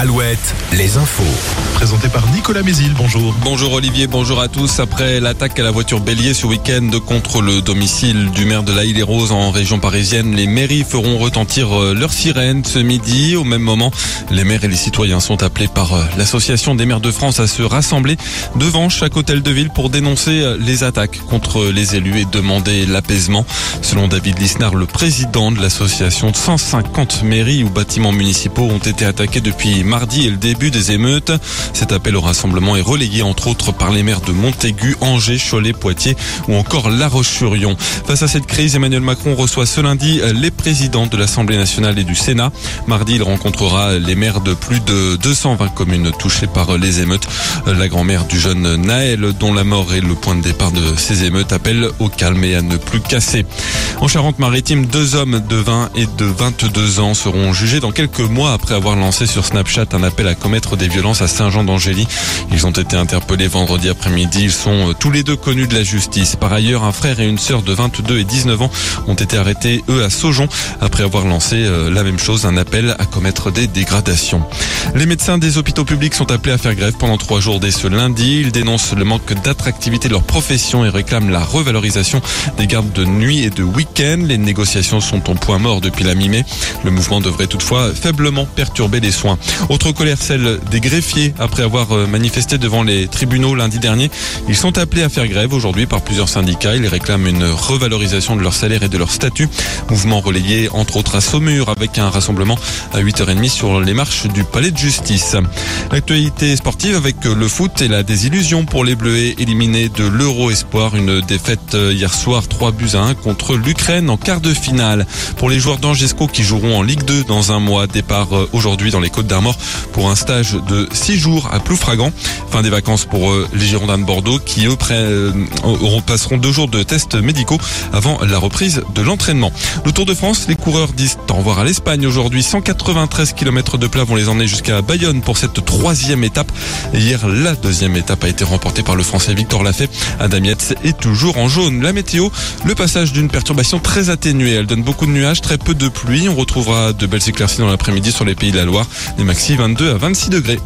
Alouette, les infos. Présenté par Nicolas Mézil, bonjour. Bonjour Olivier, bonjour à tous. Après l'attaque à la voiture bélier ce week-end contre le domicile du maire de la Île et Rose en région parisienne, les mairies feront retentir euh, leurs sirènes ce midi. Au même moment, les maires et les citoyens sont appelés par euh, l'Association des maires de France à se rassembler devant chaque hôtel de ville pour dénoncer euh, les attaques contre les élus et demander l'apaisement. Selon David Lisnard, le président de l'association, 150 mairies ou bâtiments municipaux ont été attaqués depuis mardi et le début des émeutes. Cet appel au rassemblement est relayé entre autres par les maires de Montaigu, Angers, Cholet, Poitiers ou encore La Roche-sur-Yon. Face à cette crise, Emmanuel Macron reçoit ce lundi les présidents de l'Assemblée nationale et du Sénat. Mardi, il rencontrera les maires de plus de 220 communes touchées par les émeutes. La grand-mère du jeune Naël, dont la mort est le point de départ de ces émeutes, appelle au calme et à ne plus casser. En Charente-Maritime, deux hommes de 20 et de 22 ans seront jugés dans quelques mois après avoir lancé sur Snapchat un appel à commettre des violences à Saint-Jean d'Angély. Ils ont été interpellés vendredi après-midi. Ils sont euh, tous les deux connus de la justice. Par ailleurs, un frère et une sœur de 22 et 19 ans ont été arrêtés, eux, à Saujon, après avoir lancé euh, la même chose, un appel à commettre des dégradations. Les médecins des hôpitaux publics sont appelés à faire grève pendant trois jours dès ce lundi. Ils dénoncent le manque d'attractivité de leur profession et réclament la revalorisation des gardes de nuit et de week-end. Les négociations sont au point mort depuis la mi-mai. Le mouvement devrait toutefois faiblement perturber les soins. Autre colère, celle des greffiers. Après avoir euh, manifesté devant les tribunaux lundi dernier, ils sont appelés à faire grève aujourd'hui par plusieurs syndicats. Ils réclament une revalorisation de leur salaire et de leur statut. Mouvement relayé entre autres à Saumur avec un rassemblement à 8h30 sur les marches du palais de justice. L'actualité sportive avec le foot et la désillusion pour les Bleuets éliminés de l'Euro Espoir. Une défaite euh, hier soir 3 buts à 1 contre en quart de finale. Pour les joueurs d'Angesco qui joueront en Ligue 2 dans un mois, départ euh, aujourd'hui dans les Côtes d'Armor pour un stage de 6 jours à Ploufragan. Fin des vacances pour euh, les Girondins de Bordeaux qui eux euh, passeront deux jours de tests médicaux avant la reprise de l'entraînement. Le Tour de France, les coureurs disent au revoir à l'Espagne aujourd'hui. 193 km de plat vont les emmener jusqu'à Bayonne pour cette troisième étape. Hier, la deuxième étape a été remportée par le Français Victor Lafay. Adam est toujours en jaune. La météo, le passage d'une perturbation très atténuée. Elle donne beaucoup de nuages, très peu de pluie. On retrouvera de belles éclaircies dans l'après-midi sur les pays de la Loire. Les maxi 22 à 26 degrés.